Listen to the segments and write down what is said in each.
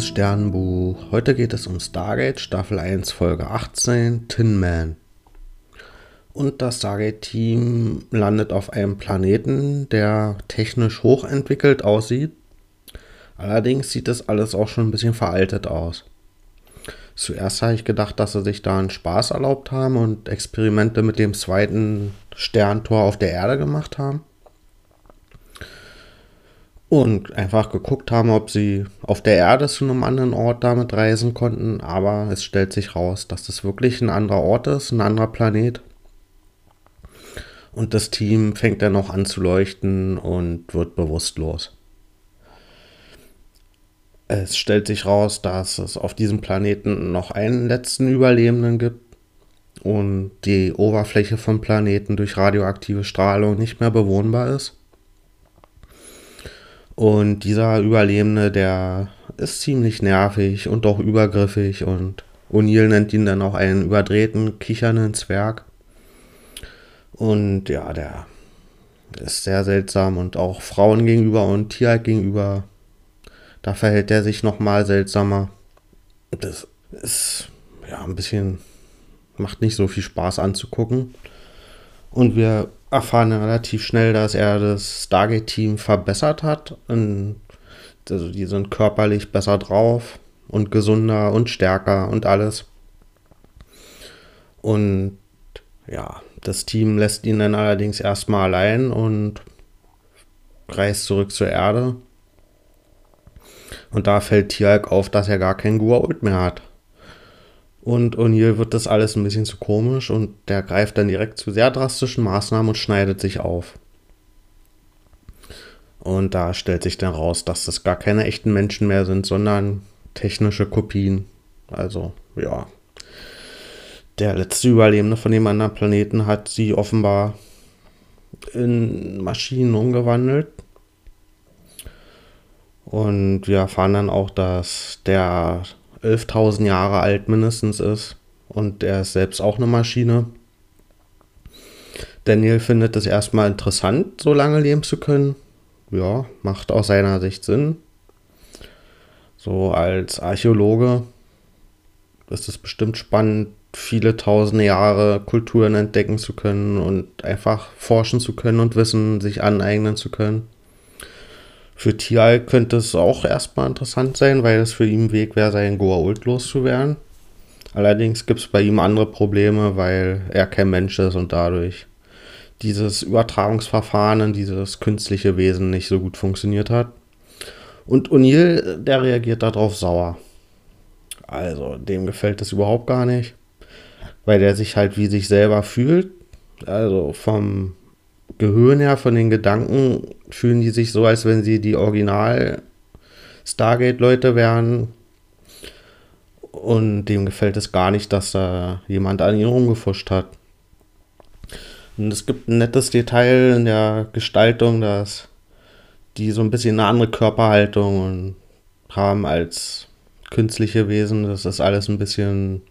liebes Sternenbuch. Heute geht es um Stargate Staffel 1 Folge 18 Tin Man. Und das Stargate-Team landet auf einem Planeten, der technisch hochentwickelt aussieht. Allerdings sieht das alles auch schon ein bisschen veraltet aus. Zuerst habe ich gedacht, dass sie sich da einen Spaß erlaubt haben und Experimente mit dem zweiten Sterntor auf der Erde gemacht haben und einfach geguckt haben, ob sie auf der Erde zu einem anderen Ort damit reisen konnten. Aber es stellt sich raus, dass das wirklich ein anderer Ort ist, ein anderer Planet. Und das Team fängt dann auch an zu leuchten und wird bewusstlos. Es stellt sich raus, dass es auf diesem Planeten noch einen letzten Überlebenden gibt und die Oberfläche vom Planeten durch radioaktive Strahlung nicht mehr bewohnbar ist. Und dieser Überlebende, der ist ziemlich nervig und auch übergriffig und O'Neill nennt ihn dann auch einen überdrehten, kichernden Zwerg. Und ja, der ist sehr seltsam und auch Frauen gegenüber und Tierheit gegenüber, da verhält er sich nochmal seltsamer. Das ist ja ein bisschen, macht nicht so viel Spaß anzugucken. Und wir erfahren relativ schnell, dass er das Stargate-Team verbessert hat. Und also die sind körperlich besser drauf und gesunder und stärker und alles. Und ja, das Team lässt ihn dann allerdings erstmal allein und reist zurück zur Erde. Und da fällt Tialk auf, dass er gar kein Guault mehr hat. Und O'Neill wird das alles ein bisschen zu komisch und der greift dann direkt zu sehr drastischen Maßnahmen und schneidet sich auf. Und da stellt sich dann raus, dass das gar keine echten Menschen mehr sind, sondern technische Kopien. Also, ja. Der letzte Überlebende von dem anderen Planeten hat sie offenbar in Maschinen umgewandelt. Und wir erfahren dann auch, dass der 11.000 Jahre alt mindestens ist und er ist selbst auch eine Maschine. Daniel findet es erstmal interessant, so lange leben zu können. Ja, macht aus seiner Sicht Sinn. So als Archäologe ist es bestimmt spannend, viele tausende Jahre Kulturen entdecken zu können und einfach forschen zu können und Wissen sich aneignen zu können. Für Tial könnte es auch erstmal interessant sein, weil es für ihn Weg wäre, seinen Goa'uld loszuwerden. Allerdings gibt es bei ihm andere Probleme, weil er kein Mensch ist und dadurch dieses Übertragungsverfahren, dieses künstliche Wesen nicht so gut funktioniert hat. Und O'Neill, der reagiert darauf sauer. Also, dem gefällt das überhaupt gar nicht, weil der sich halt wie sich selber fühlt. Also vom Gehirn her, von den Gedanken, fühlen die sich so, als wenn sie die Original Stargate-Leute wären. Und dem gefällt es gar nicht, dass da jemand an ihn rumgefuscht hat. Und es gibt ein nettes Detail in der Gestaltung, dass die so ein bisschen eine andere Körperhaltung haben als künstliche Wesen. Das ist alles ein bisschen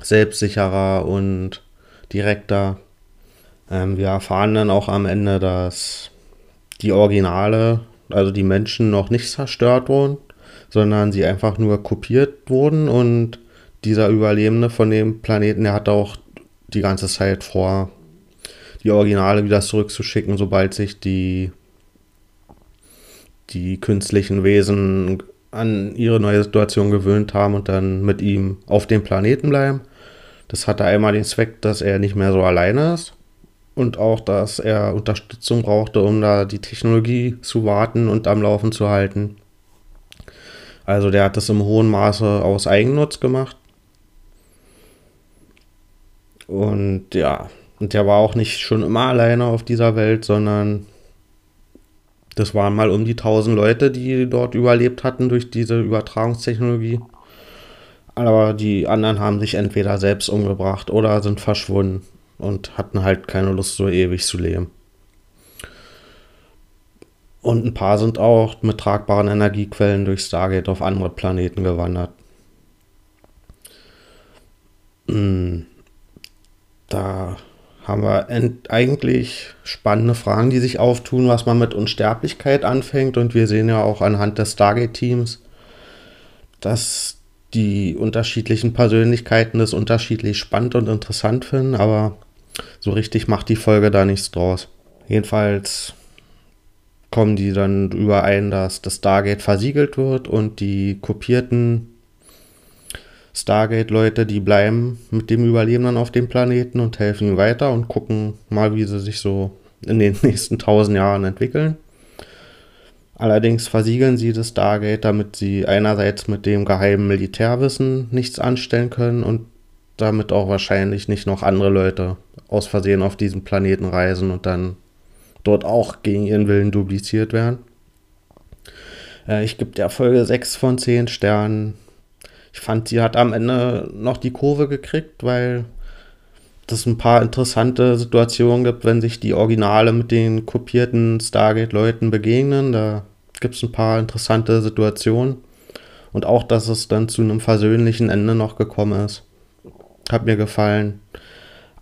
selbstsicherer und direkter. Ähm, wir erfahren dann auch am Ende, dass die Originale, also die Menschen, noch nicht zerstört wurden, sondern sie einfach nur kopiert wurden und dieser Überlebende von dem Planeten, der hat auch die ganze Zeit vor, die Originale wieder zurückzuschicken, sobald sich die, die künstlichen Wesen an ihre neue Situation gewöhnt haben und dann mit ihm auf dem Planeten bleiben. Das hatte einmal den Zweck, dass er nicht mehr so alleine ist und auch, dass er Unterstützung brauchte, um da die Technologie zu warten und am Laufen zu halten. Also der hat das im hohen Maße aus Eigennutz gemacht. Und ja, und der war auch nicht schon immer alleine auf dieser Welt, sondern das waren mal um die 1000 Leute, die dort überlebt hatten durch diese Übertragungstechnologie. Aber die anderen haben sich entweder selbst umgebracht oder sind verschwunden und hatten halt keine Lust, so ewig zu leben. Und ein paar sind auch mit tragbaren Energiequellen durch Stargate auf andere Planeten gewandert. Hm. Da haben wir eigentlich spannende Fragen, die sich auftun, was man mit Unsterblichkeit anfängt. Und wir sehen ja auch anhand des Stargate-Teams, dass die unterschiedlichen Persönlichkeiten das unterschiedlich spannend und interessant finden, aber so richtig macht die Folge da nichts draus. Jedenfalls kommen die dann überein, dass das Stargate versiegelt wird und die kopierten Stargate-Leute, die bleiben mit dem Überlebenden auf dem Planeten und helfen ihm weiter und gucken mal, wie sie sich so in den nächsten tausend Jahren entwickeln. Allerdings versiegeln sie das Stargate, damit sie einerseits mit dem geheimen Militärwissen nichts anstellen können und damit auch wahrscheinlich nicht noch andere Leute aus Versehen auf diesem Planeten reisen und dann dort auch gegen ihren Willen dupliziert werden. Äh, ich gebe der Folge 6 von 10 Sternen. Ich fand, sie hat am Ende noch die Kurve gekriegt, weil es ein paar interessante Situationen gibt, wenn sich die Originale mit den kopierten Stargate-Leuten begegnen. Da gibt es ein paar interessante Situationen. Und auch, dass es dann zu einem versöhnlichen Ende noch gekommen ist. Hat mir gefallen.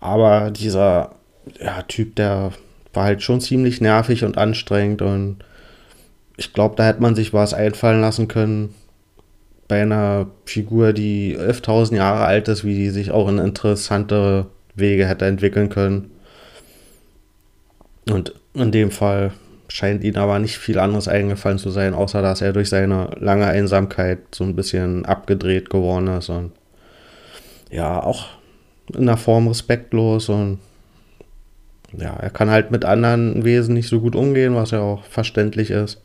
Aber dieser ja, Typ, der war halt schon ziemlich nervig und anstrengend. Und ich glaube, da hätte man sich was einfallen lassen können, bei einer Figur, die 11.000 Jahre alt ist, wie die sich auch in interessante Wege hätte entwickeln können. Und in dem Fall scheint ihnen aber nicht viel anderes eingefallen zu sein, außer dass er durch seine lange Einsamkeit so ein bisschen abgedreht geworden ist und ja, auch in der Form respektlos und ja, er kann halt mit anderen Wesen nicht so gut umgehen, was ja auch verständlich ist.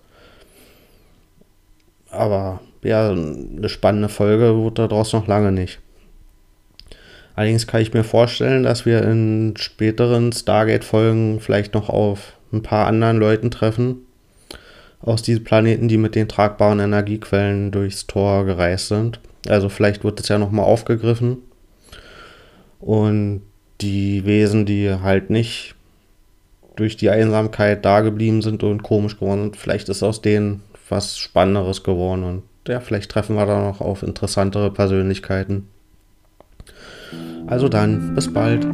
Aber ja, eine spannende Folge wurde daraus noch lange nicht. Allerdings kann ich mir vorstellen, dass wir in späteren Stargate-Folgen vielleicht noch auf ein paar anderen Leuten treffen aus diesen Planeten, die mit den tragbaren Energiequellen durchs Tor gereist sind. Also vielleicht wird es ja nochmal aufgegriffen. Und die Wesen, die halt nicht durch die Einsamkeit da geblieben sind und komisch geworden sind, vielleicht ist aus denen was Spannenderes geworden und ja, vielleicht treffen wir da noch auf interessantere Persönlichkeiten. Also dann, bis bald.